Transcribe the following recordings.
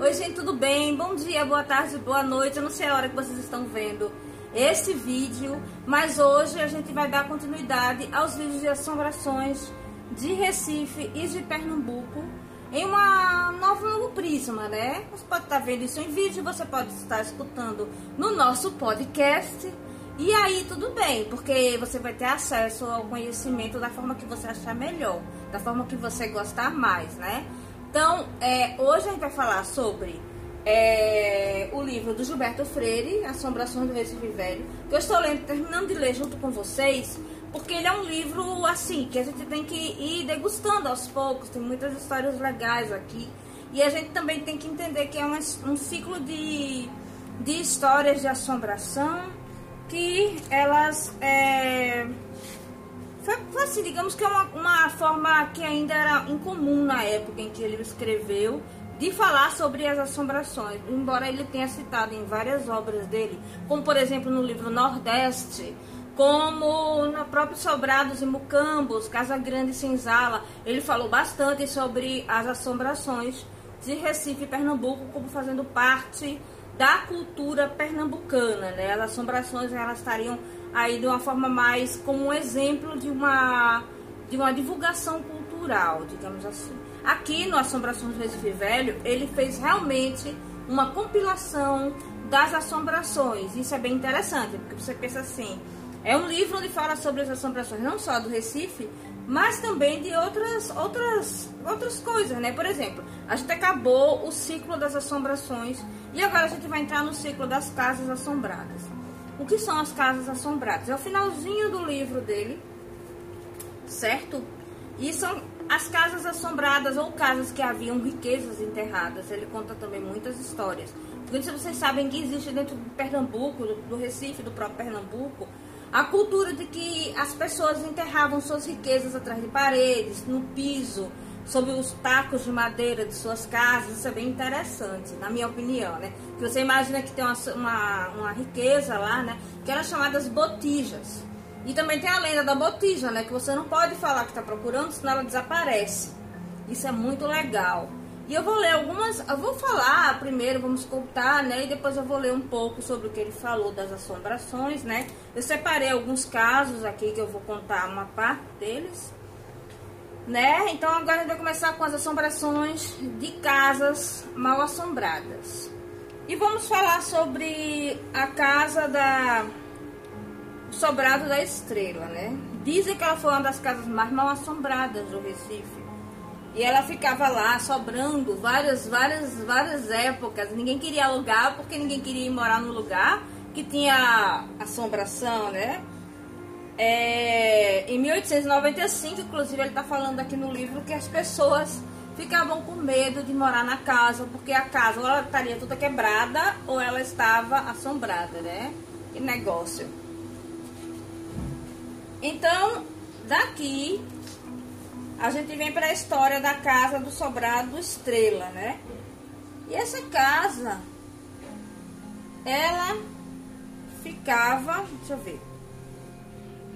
Oi, gente, tudo bem? Bom dia, boa tarde, boa noite. Eu não sei a hora que vocês estão vendo esse vídeo, mas hoje a gente vai dar continuidade aos vídeos de assombrações de Recife e de Pernambuco em uma nova novo prisma, né? Você pode estar vendo isso em vídeo, você pode estar escutando no nosso podcast. E aí tudo bem, porque você vai ter acesso ao conhecimento da forma que você achar melhor, da forma que você gostar mais, né? Então, é, hoje a gente vai falar sobre é, o livro do Gilberto Freire, Assombrações do Recife Velho, que eu estou lendo, terminando de ler junto com vocês, porque ele é um livro assim que a gente tem que ir degustando aos poucos. Tem muitas histórias legais aqui e a gente também tem que entender que é um, um ciclo de, de histórias de assombração que elas é, foi, foi, assim, digamos que é uma, uma forma que ainda era incomum na época em que ele escreveu de falar sobre as assombrações, embora ele tenha citado em várias obras dele, como por exemplo no livro Nordeste, como na próprio Sobrados e Mucambos, Casa Grande e Senzala, ele falou bastante sobre as assombrações de Recife e Pernambuco como fazendo parte da cultura pernambucana, né? As assombrações elas estariam aí de uma forma mais como um exemplo de uma de uma divulgação cultural, digamos assim. Aqui no Assombrações do Recife Velho, ele fez realmente uma compilação das assombrações. Isso é bem interessante, porque você pensa assim, é um livro onde fala sobre as assombrações não só do Recife, mas também de outras, outras, outras coisas, né? Por exemplo, a gente acabou o ciclo das assombrações e agora a gente vai entrar no ciclo das casas assombradas. O que são as casas assombradas? É o finalzinho do livro dele, certo? E são as casas assombradas ou casas que haviam riquezas enterradas. Ele conta também muitas histórias. Porque se vocês sabem que existe dentro do Pernambuco, do Recife, do próprio Pernambuco, a cultura de que as pessoas enterravam suas riquezas atrás de paredes, no piso, sob os tacos de madeira de suas casas. Isso é bem interessante, na minha opinião, né? Que você imagina que tem uma, uma, uma riqueza lá, né? Que eram chamadas botijas. E também tem a lenda da botija, né? Que você não pode falar que está procurando, senão ela desaparece. Isso é muito legal. E eu vou ler algumas, eu vou falar primeiro, vamos contar, né? E depois eu vou ler um pouco sobre o que ele falou das assombrações, né? Eu separei alguns casos aqui que eu vou contar uma parte deles, né? Então agora a gente vai começar com as assombrações de casas mal assombradas. E vamos falar sobre a casa da Sobrado da Estrela, né? Dizem que ela foi uma das casas mais mal assombradas do Recife. E ela ficava lá sobrando várias, várias, várias épocas. Ninguém queria alugar porque ninguém queria ir morar no lugar que tinha assombração, né? É, em 1895, inclusive, ele está falando aqui no livro que as pessoas ficavam com medo de morar na casa, porque a casa ou ela estaria toda quebrada ou ela estava assombrada, né? Que negócio. Então, daqui a gente vem para a história da casa do sobrado Estrela, né? E essa casa, ela ficava, deixa eu ver.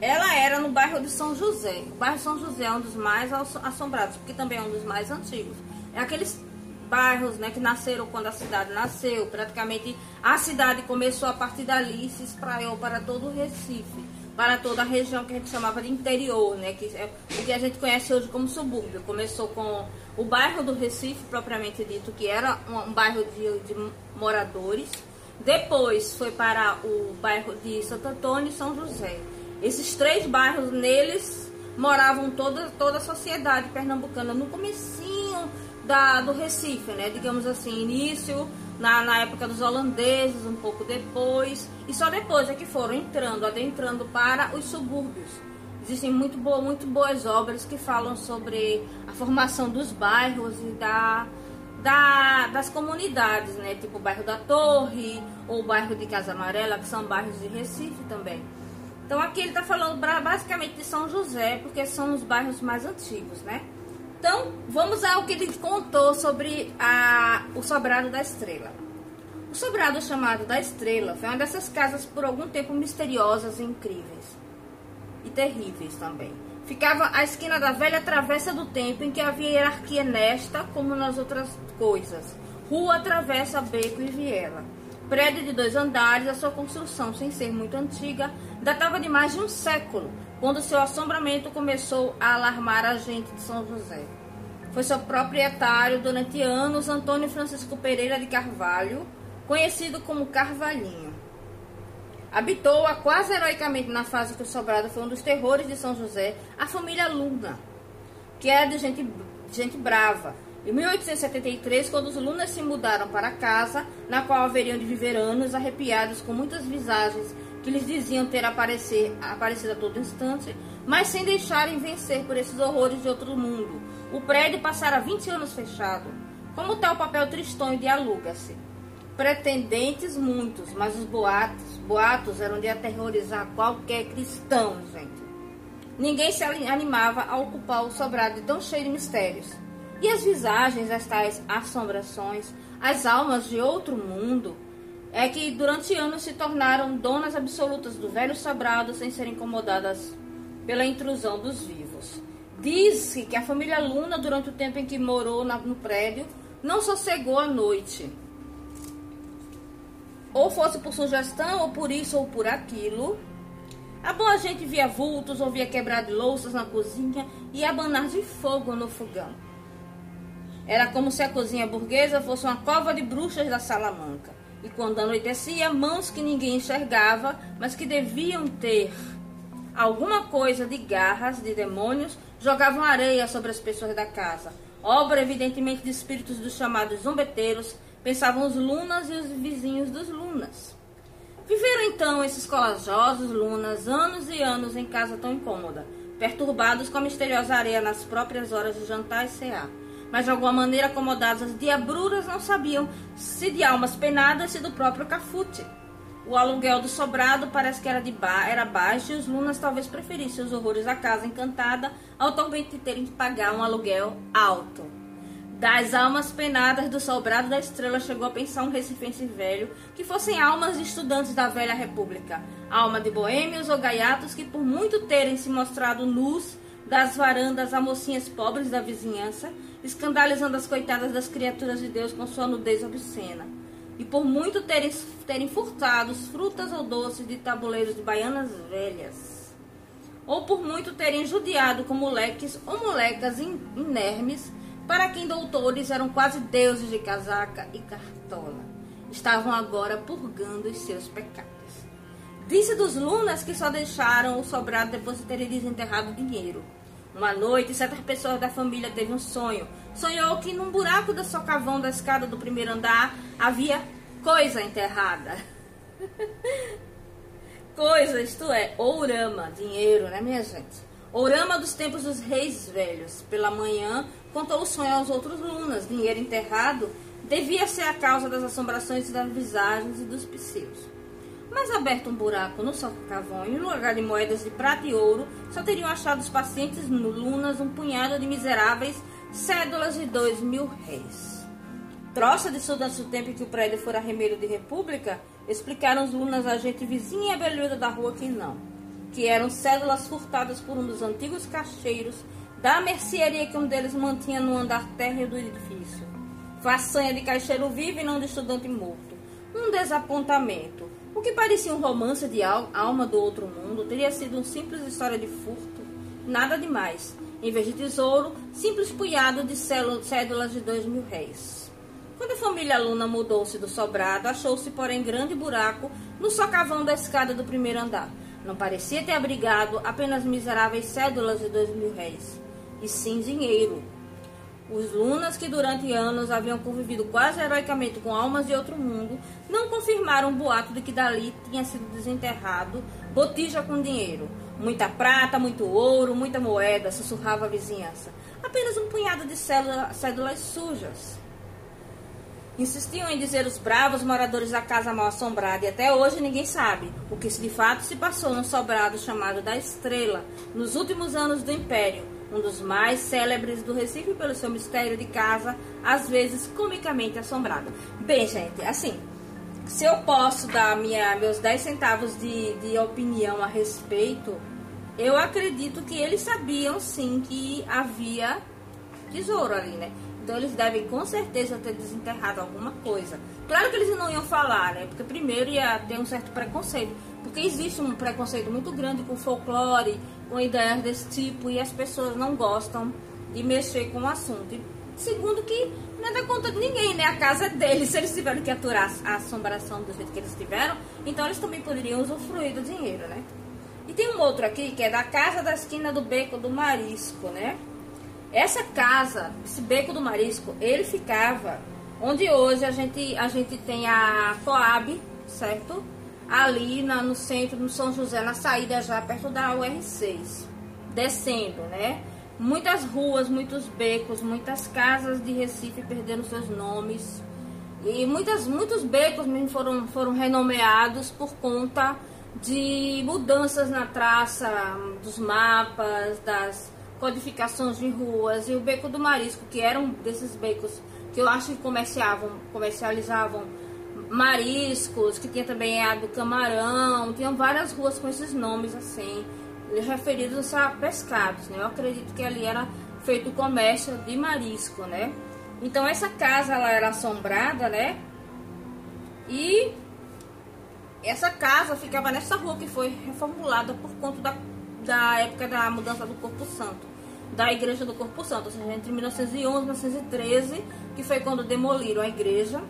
Ela era no bairro de São José. O bairro de São José é um dos mais assombrados, porque também é um dos mais antigos. É aqueles bairros, né, que nasceram quando a cidade nasceu. Praticamente a cidade começou a partir dali e se espraiou para todo o Recife para toda a região que a gente chamava de interior, né, que é o que a gente conhece hoje como subúrbio. Começou com o bairro do Recife, propriamente dito, que era um, bairro de, de, moradores. Depois foi para o bairro de Santo Antônio e São José. Esses três bairros, neles moravam toda, toda a sociedade pernambucana no comecinho da, do Recife, né, digamos assim, início na, na época dos holandeses, um pouco depois, e só depois é que foram entrando, adentrando para os subúrbios. Existem muito, boa, muito boas obras que falam sobre a formação dos bairros e da, da, das comunidades, né? Tipo o bairro da Torre ou o bairro de Casa Amarela, que são bairros de Recife também. Então aqui ele está falando basicamente de São José, porque são os bairros mais antigos, né? Então, vamos ao que ele contou sobre a, o sobrado da estrela. O sobrado chamado da estrela foi uma dessas casas por algum tempo misteriosas e incríveis. E terríveis também. Ficava à esquina da velha travessa do tempo em que havia hierarquia nesta como nas outras coisas. rua atravessa beco e viela. Prédio de dois andares, a sua construção, sem ser muito antiga, datava de mais de um século, quando seu assombramento começou a alarmar a gente de São José. Foi seu proprietário durante anos, Antônio Francisco Pereira de Carvalho, conhecido como Carvalhinho. Habitou-a quase heroicamente na fase que o sobrado foi um dos terrores de São José, a família Luna, que era de gente, gente brava. Em 1873, quando os Lunas se mudaram para casa, na qual haveriam de viver anos, arrepiados com muitas visagens que lhes diziam ter aparecer, aparecido a todo instante, mas sem deixarem vencer por esses horrores de outro mundo. O prédio passara 20 anos fechado. Como o papel tristonho de aluga-se? Pretendentes muitos, mas os boatos, boatos eram de aterrorizar qualquer cristão, gente. Ninguém se animava a ocupar o sobrado tão cheio de mistérios. E as visagens, as tais assombrações, as almas de outro mundo, é que durante anos se tornaram donas absolutas do velho sobrado sem serem incomodadas pela intrusão dos vivos. Diz-se que a família Luna, durante o tempo em que morou no prédio, não sossegou a noite ou fosse por sugestão, ou por isso ou por aquilo. A boa gente via vultos, ouvia quebrar de louças na cozinha e abanar de fogo no fogão. Era como se a cozinha burguesa fosse uma cova de bruxas da Salamanca. E quando anoitecia, mãos que ninguém enxergava, mas que deviam ter alguma coisa de garras de demônios, jogavam areia sobre as pessoas da casa. Obra, evidentemente, de espíritos dos chamados zombeteiros, pensavam os lunas e os vizinhos dos lunas. Viveram então esses corajosos lunas anos e anos em casa tão incômoda, perturbados com a misteriosa areia nas próprias horas de jantar e cear. Mas de alguma maneira acomodados as diabruras não sabiam se de almas penadas se do próprio cafute. O aluguel do sobrado parece que era, de ba era baixo e os lunas talvez preferissem os horrores da casa encantada ao talvez terem que pagar um aluguel alto. Das almas penadas do sobrado da estrela chegou a pensar um recifense velho que fossem almas de estudantes da velha república, alma de boêmios ou gaiatos que por muito terem se mostrado nus das varandas a mocinhas pobres da vizinhança, escandalizando as coitadas das criaturas de Deus com sua nudez obscena, e por muito terem, terem furtado frutas ou doces de tabuleiros de baianas velhas, ou por muito terem judiado com moleques ou molecas inermes para quem doutores eram quase deuses de casaca e cartola, estavam agora purgando os seus pecados. Disse dos lunas que só deixaram o sobrado depois de terem desenterrado dinheiro. Uma noite, certas pessoas da família teve um sonho. Sonhou que num buraco da socavão da escada do primeiro andar havia coisa enterrada. coisa, isto é, ourama, dinheiro, né, minha gente? Ourama dos tempos dos reis velhos. Pela manhã, contou o sonho aos outros lunas. Dinheiro enterrado devia ser a causa das assombrações das visagens e dos pseus. Mas aberto um buraco no socavão, em lugar de moedas de prata e ouro, só teriam achado os pacientes no lunas um punhado de miseráveis cédulas de dois mil réis. Troça de estudantes do tempo em que o prédio fora remeiro de república, explicaram os lunas a gente vizinha e abelhuda da rua que não que eram cédulas furtadas por um dos antigos cacheiros da mercearia que um deles mantinha no andar térreo do edifício. Façanha de caixeiro vivo e não de estudante morto. Um desapontamento. O que parecia um romance de alma do outro mundo teria sido uma simples história de furto. Nada demais. Em vez de tesouro, simples punhado de cédulas de dois mil réis. Quando a família Luna mudou-se do sobrado, achou-se, porém, grande buraco no socavão da escada do primeiro andar. Não parecia ter abrigado apenas miseráveis cédulas de dois mil réis, e sim dinheiro. Os lunas que durante anos haviam convivido quase heroicamente com almas de outro mundo, não confirmaram o boato de que dali tinha sido desenterrado botija com dinheiro. Muita prata, muito ouro, muita moeda, sussurrava a vizinhança. Apenas um punhado de cédulas sujas. Insistiam em dizer os bravos moradores da casa mal assombrada e até hoje ninguém sabe o que de fato se passou no sobrado chamado da Estrela nos últimos anos do Império, um dos mais célebres do Recife pelo seu mistério de casa, às vezes comicamente assombrado. Bem, gente, assim, se eu posso dar minha, meus 10 centavos de, de opinião a respeito, eu acredito que eles sabiam sim que havia tesouro ali, né? Então eles devem com certeza ter desenterrado alguma coisa. Claro que eles não iam falar, né? Porque primeiro ia ter um certo preconceito. Porque existe um preconceito muito grande com folclore, com ideias desse tipo, e as pessoas não gostam de mexer com o assunto. E segundo que não é da conta de ninguém, né? A casa é deles. Se eles tiveram que aturar a assombração do jeito que eles tiveram, então eles também poderiam usufruir do dinheiro, né? E tem um outro aqui que é da casa da esquina do beco do Marisco, né? Essa casa, esse beco do Marisco, ele ficava onde hoje a gente, a gente tem a Coab, certo? Ali na, no centro, no São José, na saída já perto da UR6, descendo, né? Muitas ruas, muitos becos, muitas casas de Recife perdendo seus nomes. E muitas, muitos becos mesmo foram, foram renomeados por conta de mudanças na traça dos mapas, das codificações de ruas e o Beco do Marisco, que eram desses becos que eu acho que comerciavam, comercializavam mariscos, que tinha também a do Camarão, tinham várias ruas com esses nomes assim, referidos a pescados, né? Eu acredito que ali era feito o comércio de marisco, né? Então essa casa ela era assombrada, né? E essa casa ficava nessa rua que foi reformulada por conta da, da época da mudança do Corpo Santo, da Igreja do Corpo Santo, ou seja, entre 1911 e 1913, que foi quando demoliram a igreja,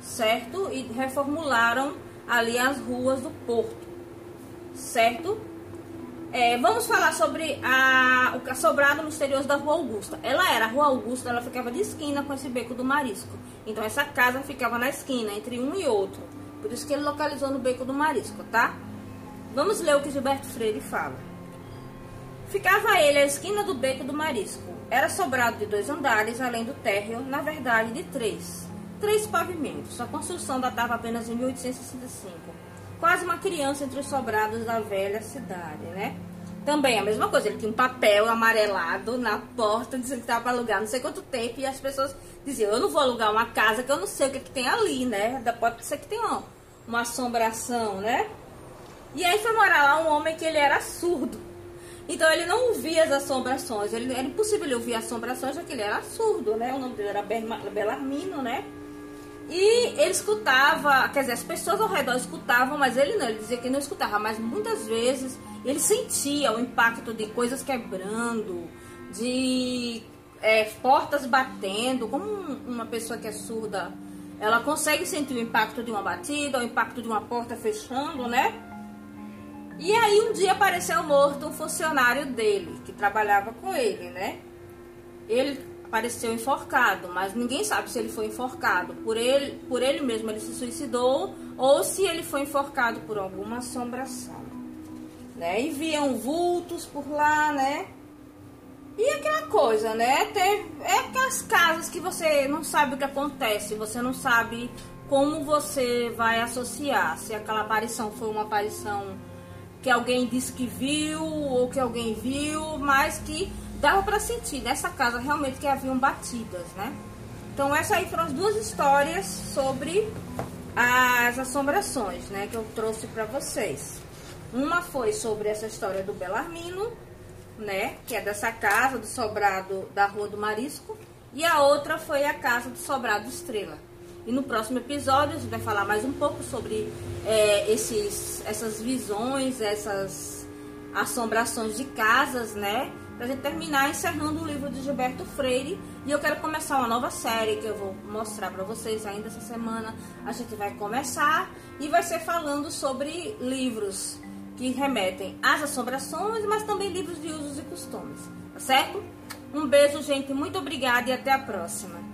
certo? E reformularam ali as ruas do Porto, certo? É, vamos falar sobre a, o sobrado misterioso da Rua Augusta. Ela era a Rua Augusta, ela ficava de esquina com esse beco do Marisco. Então essa casa ficava na esquina, entre um e outro. Por isso que ele localizou no beco do marisco, tá? Vamos ler o que Gilberto Freire fala. Ficava ele à esquina do beco do marisco. Era sobrado de dois andares, além do térreo, na verdade de três. Três pavimentos. A construção datava apenas de 1865. Quase uma criança entre os sobrados da velha cidade, né? Também a mesma coisa, ele tinha um papel amarelado na porta dizendo que estava para alugar não sei quanto tempo e as pessoas diziam, eu não vou alugar uma casa que eu não sei o que, que tem ali, né? Pode ser que tenha uma, uma assombração, né? E aí foi morar lá um homem que ele era surdo. Então ele não ouvia as assombrações, ele, era impossível ele ouvir assombrações, já que ele era surdo, né? O nome dele era Belarmino, né? E ele escutava, quer dizer, as pessoas ao redor escutavam, mas ele não, ele dizia que não escutava, mas muitas vezes ele sentia o impacto de coisas quebrando, de é, portas batendo, como uma pessoa que é surda, ela consegue sentir o impacto de uma batida, o impacto de uma porta fechando, né? E aí um dia apareceu morto um funcionário dele, que trabalhava com ele, né? Ele apareceu enforcado, mas ninguém sabe se ele foi enforcado por ele, por ele mesmo, ele se suicidou, ou se ele foi enforcado por alguma assombração. Né? E viam vultos por lá, né? E aquela coisa, né? Tem, é aquelas casas que você não sabe o que acontece, você não sabe como você vai associar. Se aquela aparição foi uma aparição que alguém disse que viu ou que alguém viu, mas que dava para sentir nessa casa realmente que haviam batidas, né? Então essas aí foram as duas histórias sobre as assombrações, né, que eu trouxe para vocês. Uma foi sobre essa história do Belarmino, né, que é dessa casa do sobrado da Rua do Marisco, e a outra foi a casa do sobrado Estrela. E no próximo episódio a gente vai falar mais um pouco sobre é, esses, essas visões, essas assombrações de casas, né? Pra gente terminar encerrando o livro de Gilberto Freire. E eu quero começar uma nova série que eu vou mostrar para vocês ainda essa semana. A gente vai começar e vai ser falando sobre livros que remetem às assombrações, mas também livros de usos e costumes. Tá certo? Um beijo, gente. Muito obrigada e até a próxima.